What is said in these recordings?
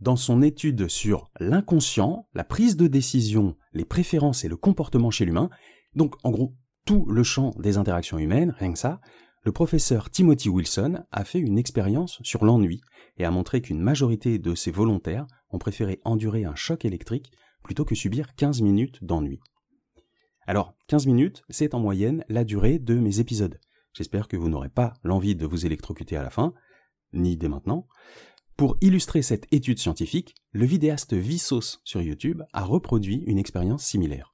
dans son étude sur l'inconscient, la prise de décision, les préférences et le comportement chez l'humain, donc en gros tout le champ des interactions humaines, rien que ça, le professeur Timothy Wilson a fait une expérience sur l'ennui et a montré qu'une majorité de ses volontaires ont préféré endurer un choc électrique plutôt que subir 15 minutes d'ennui. Alors, 15 minutes, c'est en moyenne la durée de mes épisodes. J'espère que vous n'aurez pas l'envie de vous électrocuter à la fin, ni dès maintenant. Pour illustrer cette étude scientifique, le vidéaste Vissos sur YouTube a reproduit une expérience similaire.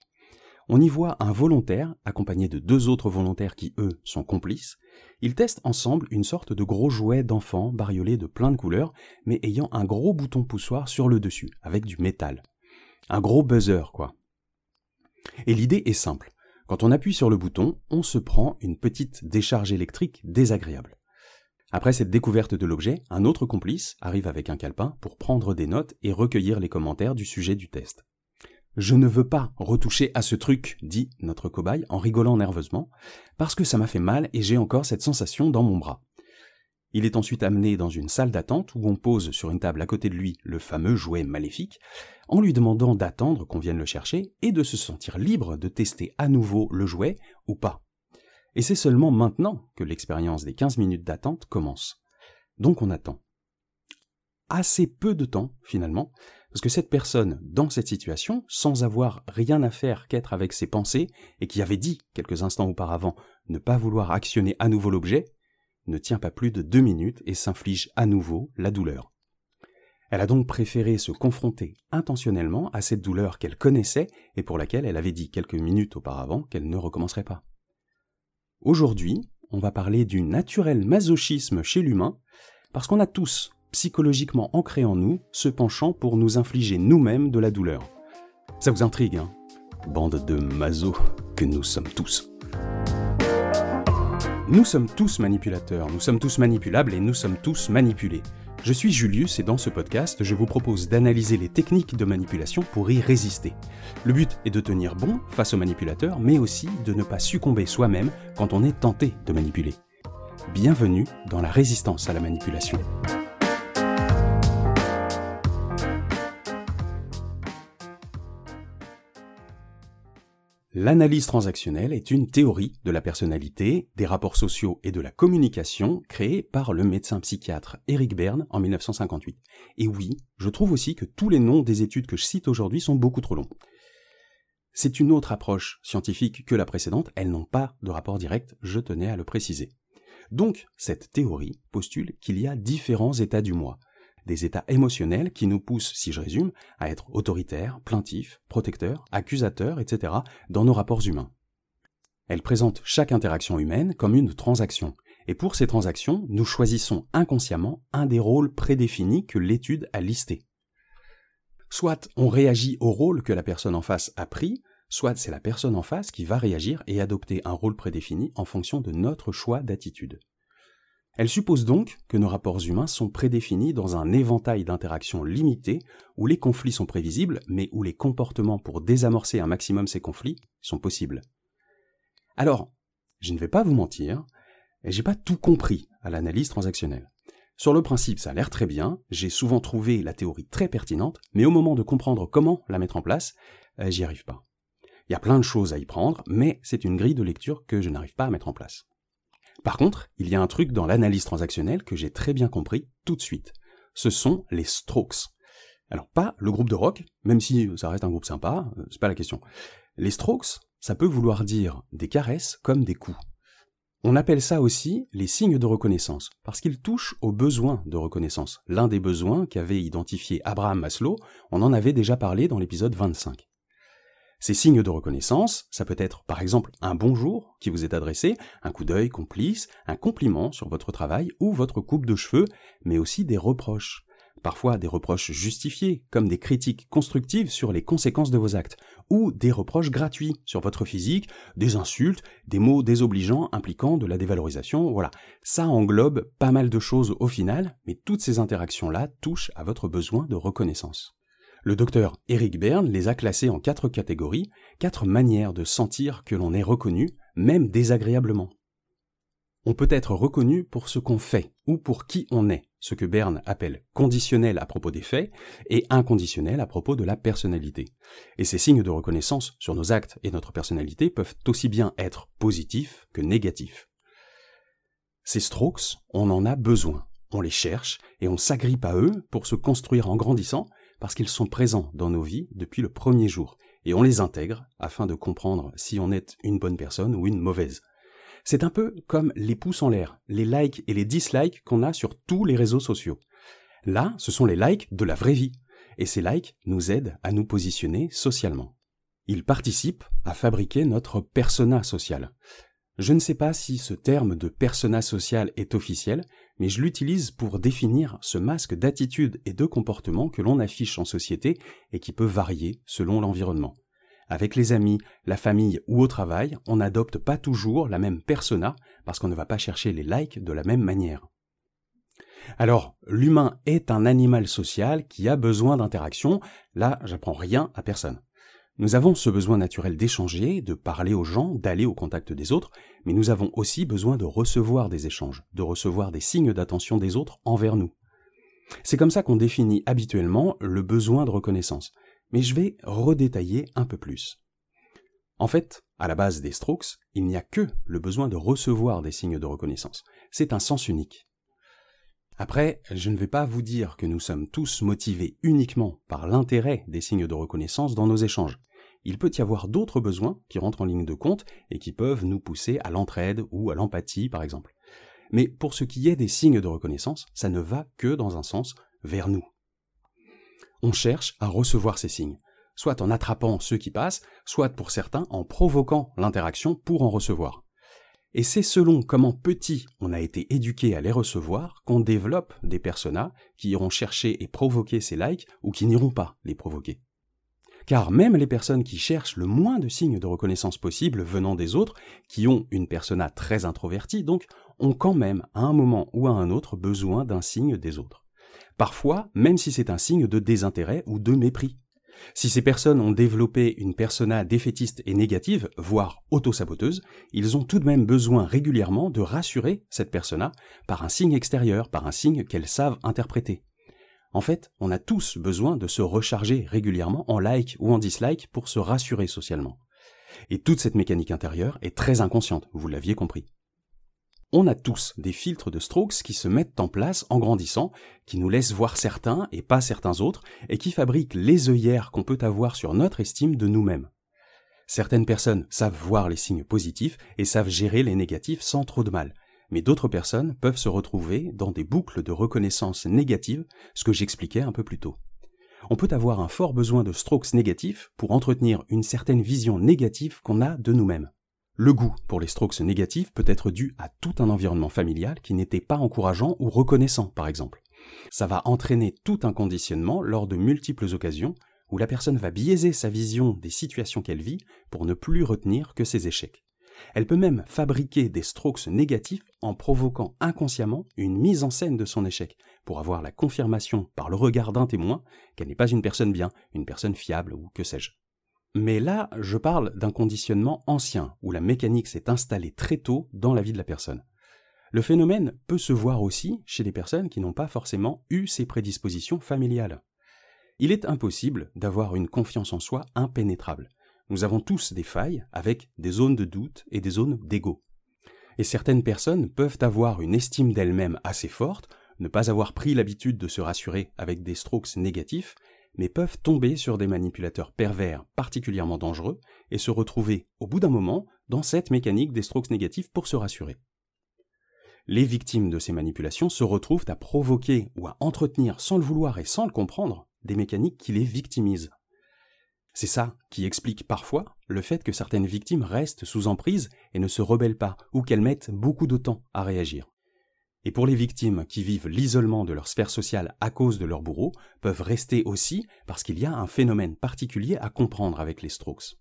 On y voit un volontaire, accompagné de deux autres volontaires qui, eux, sont complices. Ils testent ensemble une sorte de gros jouet d'enfant bariolé de plein de couleurs, mais ayant un gros bouton poussoir sur le dessus, avec du métal. Un gros buzzer, quoi. Et l'idée est simple. Quand on appuie sur le bouton, on se prend une petite décharge électrique désagréable. Après cette découverte de l'objet, un autre complice arrive avec un calepin pour prendre des notes et recueillir les commentaires du sujet du test. Je ne veux pas retoucher à ce truc, dit notre cobaye en rigolant nerveusement, parce que ça m'a fait mal et j'ai encore cette sensation dans mon bras. Il est ensuite amené dans une salle d'attente où on pose sur une table à côté de lui le fameux jouet maléfique, en lui demandant d'attendre qu'on vienne le chercher et de se sentir libre de tester à nouveau le jouet ou pas. Et c'est seulement maintenant que l'expérience des 15 minutes d'attente commence. Donc on attend. Assez peu de temps, finalement, parce que cette personne, dans cette situation, sans avoir rien à faire qu'être avec ses pensées, et qui avait dit, quelques instants auparavant, ne pas vouloir actionner à nouveau l'objet, ne tient pas plus de deux minutes et s'inflige à nouveau la douleur. Elle a donc préféré se confronter intentionnellement à cette douleur qu'elle connaissait et pour laquelle elle avait dit quelques minutes auparavant qu'elle ne recommencerait pas. Aujourd'hui, on va parler du naturel masochisme chez l'humain, parce qu'on a tous, psychologiquement ancré en nous, ce penchant pour nous infliger nous-mêmes de la douleur. Ça vous intrigue, hein? Bande de masos que nous sommes tous. Nous sommes tous manipulateurs, nous sommes tous manipulables et nous sommes tous manipulés. Je suis Julius et dans ce podcast, je vous propose d'analyser les techniques de manipulation pour y résister. Le but est de tenir bon face aux manipulateurs, mais aussi de ne pas succomber soi-même quand on est tenté de manipuler. Bienvenue dans la résistance à la manipulation. L'analyse transactionnelle est une théorie de la personnalité, des rapports sociaux et de la communication créée par le médecin psychiatre Eric Berne en 1958. Et oui, je trouve aussi que tous les noms des études que je cite aujourd'hui sont beaucoup trop longs. C'est une autre approche scientifique que la précédente, elles n'ont pas de rapport direct, je tenais à le préciser. Donc, cette théorie postule qu'il y a différents états du moi, des états émotionnels qui nous poussent, si je résume, à être autoritaires, plaintifs, protecteurs, accusateurs, etc. dans nos rapports humains. Elle présente chaque interaction humaine comme une transaction, et pour ces transactions, nous choisissons inconsciemment un des rôles prédéfinis que l'étude a listé. Soit on réagit au rôle que la personne en face a pris, soit c'est la personne en face qui va réagir et adopter un rôle prédéfini en fonction de notre choix d'attitude. Elle suppose donc que nos rapports humains sont prédéfinis dans un éventail d'interactions limitées où les conflits sont prévisibles, mais où les comportements pour désamorcer un maximum ces conflits sont possibles. Alors, je ne vais pas vous mentir, j'ai pas tout compris à l'analyse transactionnelle. Sur le principe, ça a l'air très bien, j'ai souvent trouvé la théorie très pertinente, mais au moment de comprendre comment la mettre en place, euh, j'y arrive pas. Il y a plein de choses à y prendre, mais c'est une grille de lecture que je n'arrive pas à mettre en place. Par contre, il y a un truc dans l'analyse transactionnelle que j'ai très bien compris tout de suite. Ce sont les strokes. Alors pas le groupe de rock, même si ça reste un groupe sympa, euh, c'est pas la question. Les strokes, ça peut vouloir dire des caresses comme des coups. On appelle ça aussi les signes de reconnaissance, parce qu'ils touchent aux besoins de reconnaissance. L'un des besoins qu'avait identifié Abraham Maslow, on en avait déjà parlé dans l'épisode 25. Ces signes de reconnaissance, ça peut être par exemple un bonjour qui vous est adressé, un coup d'œil complice, un compliment sur votre travail ou votre coupe de cheveux, mais aussi des reproches. Parfois des reproches justifiés, comme des critiques constructives sur les conséquences de vos actes, ou des reproches gratuits sur votre physique, des insultes, des mots désobligeants impliquant de la dévalorisation, voilà. Ça englobe pas mal de choses au final, mais toutes ces interactions-là touchent à votre besoin de reconnaissance. Le docteur Eric Berne les a classés en quatre catégories, quatre manières de sentir que l'on est reconnu, même désagréablement. On peut être reconnu pour ce qu'on fait ou pour qui on est, ce que Berne appelle conditionnel à propos des faits et inconditionnel à propos de la personnalité. Et ces signes de reconnaissance sur nos actes et notre personnalité peuvent aussi bien être positifs que négatifs. Ces strokes, on en a besoin. On les cherche et on s'agrippe à eux pour se construire en grandissant parce qu'ils sont présents dans nos vies depuis le premier jour et on les intègre afin de comprendre si on est une bonne personne ou une mauvaise. C'est un peu comme les pouces en l'air, les likes et les dislikes qu'on a sur tous les réseaux sociaux. Là, ce sont les likes de la vraie vie, et ces likes nous aident à nous positionner socialement. Ils participent à fabriquer notre persona social. Je ne sais pas si ce terme de persona social est officiel, mais je l'utilise pour définir ce masque d'attitude et de comportement que l'on affiche en société et qui peut varier selon l'environnement. Avec les amis, la famille ou au travail, on n'adopte pas toujours la même persona parce qu'on ne va pas chercher les likes de la même manière. Alors, l'humain est un animal social qui a besoin d'interaction. Là, j'apprends rien à personne. Nous avons ce besoin naturel d'échanger, de parler aux gens, d'aller au contact des autres, mais nous avons aussi besoin de recevoir des échanges, de recevoir des signes d'attention des autres envers nous. C'est comme ça qu'on définit habituellement le besoin de reconnaissance mais je vais redétailler un peu plus. En fait, à la base des strokes, il n'y a que le besoin de recevoir des signes de reconnaissance. C'est un sens unique. Après, je ne vais pas vous dire que nous sommes tous motivés uniquement par l'intérêt des signes de reconnaissance dans nos échanges. Il peut y avoir d'autres besoins qui rentrent en ligne de compte et qui peuvent nous pousser à l'entraide ou à l'empathie, par exemple. Mais pour ce qui est des signes de reconnaissance, ça ne va que dans un sens vers nous on cherche à recevoir ces signes, soit en attrapant ceux qui passent, soit pour certains en provoquant l'interaction pour en recevoir. Et c'est selon comment petit on a été éduqué à les recevoir qu'on développe des personas qui iront chercher et provoquer ces likes ou qui n'iront pas les provoquer. Car même les personnes qui cherchent le moins de signes de reconnaissance possible venant des autres, qui ont une persona très introvertie donc, ont quand même à un moment ou à un autre besoin d'un signe des autres parfois même si c'est un signe de désintérêt ou de mépris. Si ces personnes ont développé une persona défaitiste et négative, voire autosaboteuse, ils ont tout de même besoin régulièrement de rassurer cette persona par un signe extérieur, par un signe qu'elles savent interpréter. En fait, on a tous besoin de se recharger régulièrement en like ou en dislike pour se rassurer socialement. Et toute cette mécanique intérieure est très inconsciente, vous l'aviez compris. On a tous des filtres de strokes qui se mettent en place en grandissant, qui nous laissent voir certains et pas certains autres, et qui fabriquent les œillères qu'on peut avoir sur notre estime de nous-mêmes. Certaines personnes savent voir les signes positifs et savent gérer les négatifs sans trop de mal, mais d'autres personnes peuvent se retrouver dans des boucles de reconnaissance négative, ce que j'expliquais un peu plus tôt. On peut avoir un fort besoin de strokes négatifs pour entretenir une certaine vision négative qu'on a de nous-mêmes. Le goût pour les strokes négatifs peut être dû à tout un environnement familial qui n'était pas encourageant ou reconnaissant, par exemple. Ça va entraîner tout un conditionnement lors de multiples occasions où la personne va biaiser sa vision des situations qu'elle vit pour ne plus retenir que ses échecs. Elle peut même fabriquer des strokes négatifs en provoquant inconsciemment une mise en scène de son échec, pour avoir la confirmation par le regard d'un témoin qu'elle n'est pas une personne bien, une personne fiable ou que sais-je. Mais là, je parle d'un conditionnement ancien, où la mécanique s'est installée très tôt dans la vie de la personne. Le phénomène peut se voir aussi chez des personnes qui n'ont pas forcément eu ces prédispositions familiales. Il est impossible d'avoir une confiance en soi impénétrable. Nous avons tous des failles avec des zones de doute et des zones d'ego. Et certaines personnes peuvent avoir une estime d'elles-mêmes assez forte, ne pas avoir pris l'habitude de se rassurer avec des strokes négatifs, mais peuvent tomber sur des manipulateurs pervers particulièrement dangereux et se retrouver, au bout d'un moment, dans cette mécanique des strokes négatifs pour se rassurer. Les victimes de ces manipulations se retrouvent à provoquer ou à entretenir sans le vouloir et sans le comprendre des mécaniques qui les victimisent. C'est ça qui explique parfois le fait que certaines victimes restent sous emprise et ne se rebellent pas, ou qu'elles mettent beaucoup de temps à réagir. Et pour les victimes qui vivent l'isolement de leur sphère sociale à cause de leur bourreau, peuvent rester aussi parce qu'il y a un phénomène particulier à comprendre avec les strokes.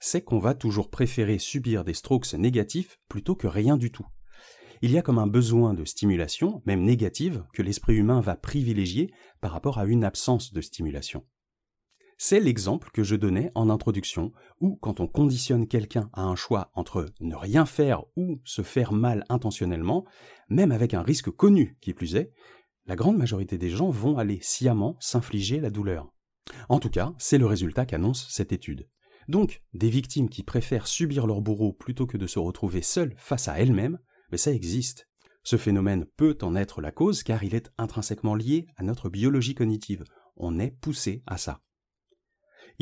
C'est qu'on va toujours préférer subir des strokes négatifs plutôt que rien du tout. Il y a comme un besoin de stimulation, même négative, que l'esprit humain va privilégier par rapport à une absence de stimulation. C'est l'exemple que je donnais en introduction, où quand on conditionne quelqu'un à un choix entre ne rien faire ou se faire mal intentionnellement, même avec un risque connu qui plus est, la grande majorité des gens vont aller sciemment s'infliger la douleur. En tout cas, c'est le résultat qu'annonce cette étude. Donc, des victimes qui préfèrent subir leur bourreau plutôt que de se retrouver seules face à elles-mêmes, mais ça existe. Ce phénomène peut en être la cause car il est intrinsèquement lié à notre biologie cognitive. On est poussé à ça.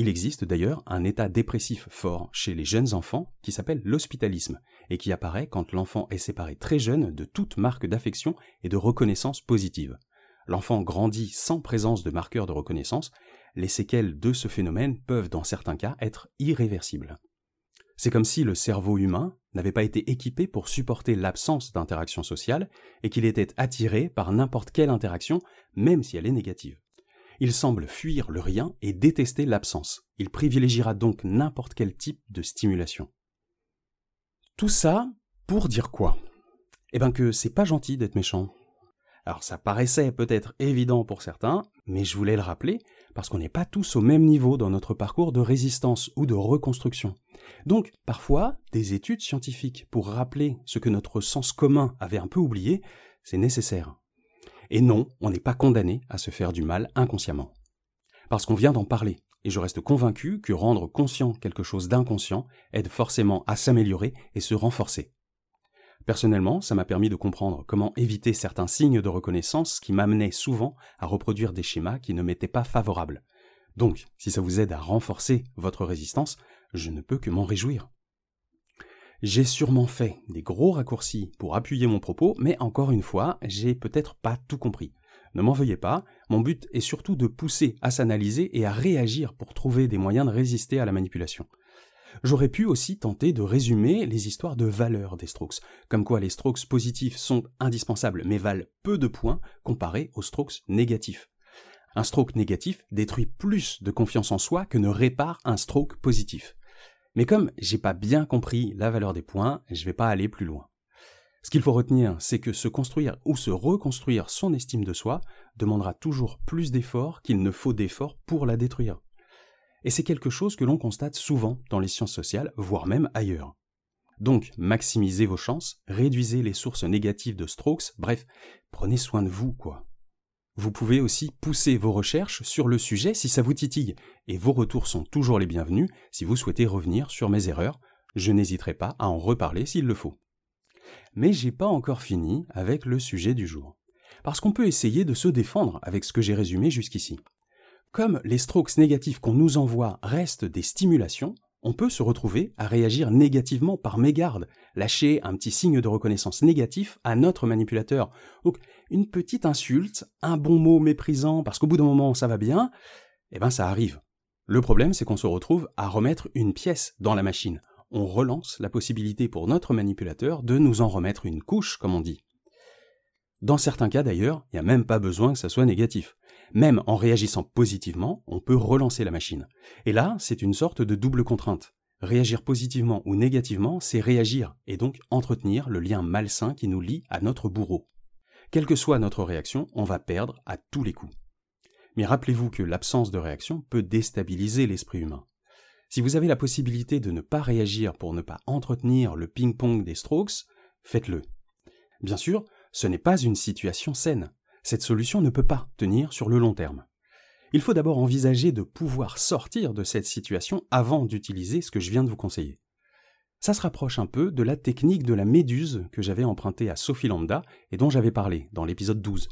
Il existe d'ailleurs un état dépressif fort chez les jeunes enfants qui s'appelle l'hospitalisme et qui apparaît quand l'enfant est séparé très jeune de toute marque d'affection et de reconnaissance positive. L'enfant grandit sans présence de marqueurs de reconnaissance, les séquelles de ce phénomène peuvent dans certains cas être irréversibles. C'est comme si le cerveau humain n'avait pas été équipé pour supporter l'absence d'interaction sociale et qu'il était attiré par n'importe quelle interaction, même si elle est négative. Il semble fuir le rien et détester l'absence. Il privilégiera donc n'importe quel type de stimulation. Tout ça pour dire quoi? Eh bien que c'est pas gentil d'être méchant. Alors ça paraissait peut-être évident pour certains, mais je voulais le rappeler parce qu'on n'est pas tous au même niveau dans notre parcours de résistance ou de reconstruction. Donc parfois, des études scientifiques pour rappeler ce que notre sens commun avait un peu oublié, c'est nécessaire. Et non, on n'est pas condamné à se faire du mal inconsciemment. Parce qu'on vient d'en parler, et je reste convaincu que rendre conscient quelque chose d'inconscient aide forcément à s'améliorer et se renforcer. Personnellement, ça m'a permis de comprendre comment éviter certains signes de reconnaissance qui m'amenaient souvent à reproduire des schémas qui ne m'étaient pas favorables. Donc, si ça vous aide à renforcer votre résistance, je ne peux que m'en réjouir. J'ai sûrement fait des gros raccourcis pour appuyer mon propos, mais encore une fois, j'ai peut-être pas tout compris. Ne m'en veuillez pas, mon but est surtout de pousser à s'analyser et à réagir pour trouver des moyens de résister à la manipulation. J'aurais pu aussi tenter de résumer les histoires de valeur des strokes, comme quoi les strokes positifs sont indispensables mais valent peu de points comparés aux strokes négatifs. Un stroke négatif détruit plus de confiance en soi que ne répare un stroke positif. Mais comme j'ai pas bien compris la valeur des points, je vais pas aller plus loin. Ce qu'il faut retenir, c'est que se construire ou se reconstruire son estime de soi demandera toujours plus d'efforts qu'il ne faut d'efforts pour la détruire. Et c'est quelque chose que l'on constate souvent dans les sciences sociales, voire même ailleurs. Donc, maximisez vos chances, réduisez les sources négatives de strokes, bref, prenez soin de vous, quoi. Vous pouvez aussi pousser vos recherches sur le sujet si ça vous titille, et vos retours sont toujours les bienvenus si vous souhaitez revenir sur mes erreurs. Je n'hésiterai pas à en reparler s'il le faut. Mais j'ai pas encore fini avec le sujet du jour. Parce qu'on peut essayer de se défendre avec ce que j'ai résumé jusqu'ici. Comme les strokes négatifs qu'on nous envoie restent des stimulations, on peut se retrouver à réagir négativement par mégarde, lâcher un petit signe de reconnaissance négatif à notre manipulateur. Donc une petite insulte, un bon mot méprisant parce qu'au bout d'un moment ça va bien, eh ben ça arrive. Le problème c'est qu'on se retrouve à remettre une pièce dans la machine. On relance la possibilité pour notre manipulateur de nous en remettre une couche, comme on dit. Dans certains cas d'ailleurs, il n'y a même pas besoin que ça soit négatif. Même en réagissant positivement, on peut relancer la machine. Et là, c'est une sorte de double contrainte. Réagir positivement ou négativement, c'est réagir et donc entretenir le lien malsain qui nous lie à notre bourreau. Quelle que soit notre réaction, on va perdre à tous les coups. Mais rappelez-vous que l'absence de réaction peut déstabiliser l'esprit humain. Si vous avez la possibilité de ne pas réagir pour ne pas entretenir le ping-pong des strokes, faites-le. Bien sûr, ce n'est pas une situation saine cette solution ne peut pas tenir sur le long terme. Il faut d'abord envisager de pouvoir sortir de cette situation avant d'utiliser ce que je viens de vous conseiller. Ça se rapproche un peu de la technique de la méduse que j'avais empruntée à Sophie Lambda et dont j'avais parlé dans l'épisode 12.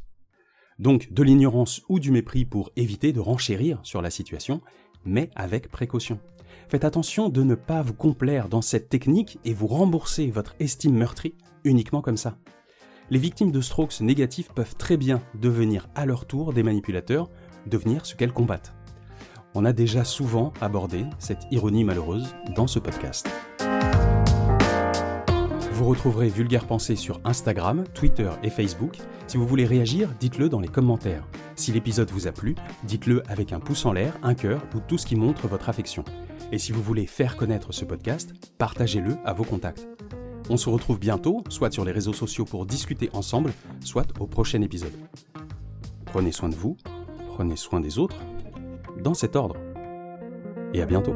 Donc de l'ignorance ou du mépris pour éviter de renchérir sur la situation, mais avec précaution. Faites attention de ne pas vous complaire dans cette technique et vous rembourser votre estime meurtrie uniquement comme ça les victimes de strokes négatifs peuvent très bien devenir à leur tour des manipulateurs, devenir ce qu'elles combattent. On a déjà souvent abordé cette ironie malheureuse dans ce podcast. Vous retrouverez Vulgaire Pensée sur Instagram, Twitter et Facebook. Si vous voulez réagir, dites-le dans les commentaires. Si l'épisode vous a plu, dites-le avec un pouce en l'air, un cœur ou tout ce qui montre votre affection. Et si vous voulez faire connaître ce podcast, partagez-le à vos contacts. On se retrouve bientôt, soit sur les réseaux sociaux pour discuter ensemble, soit au prochain épisode. Prenez soin de vous, prenez soin des autres, dans cet ordre. et à bientôt.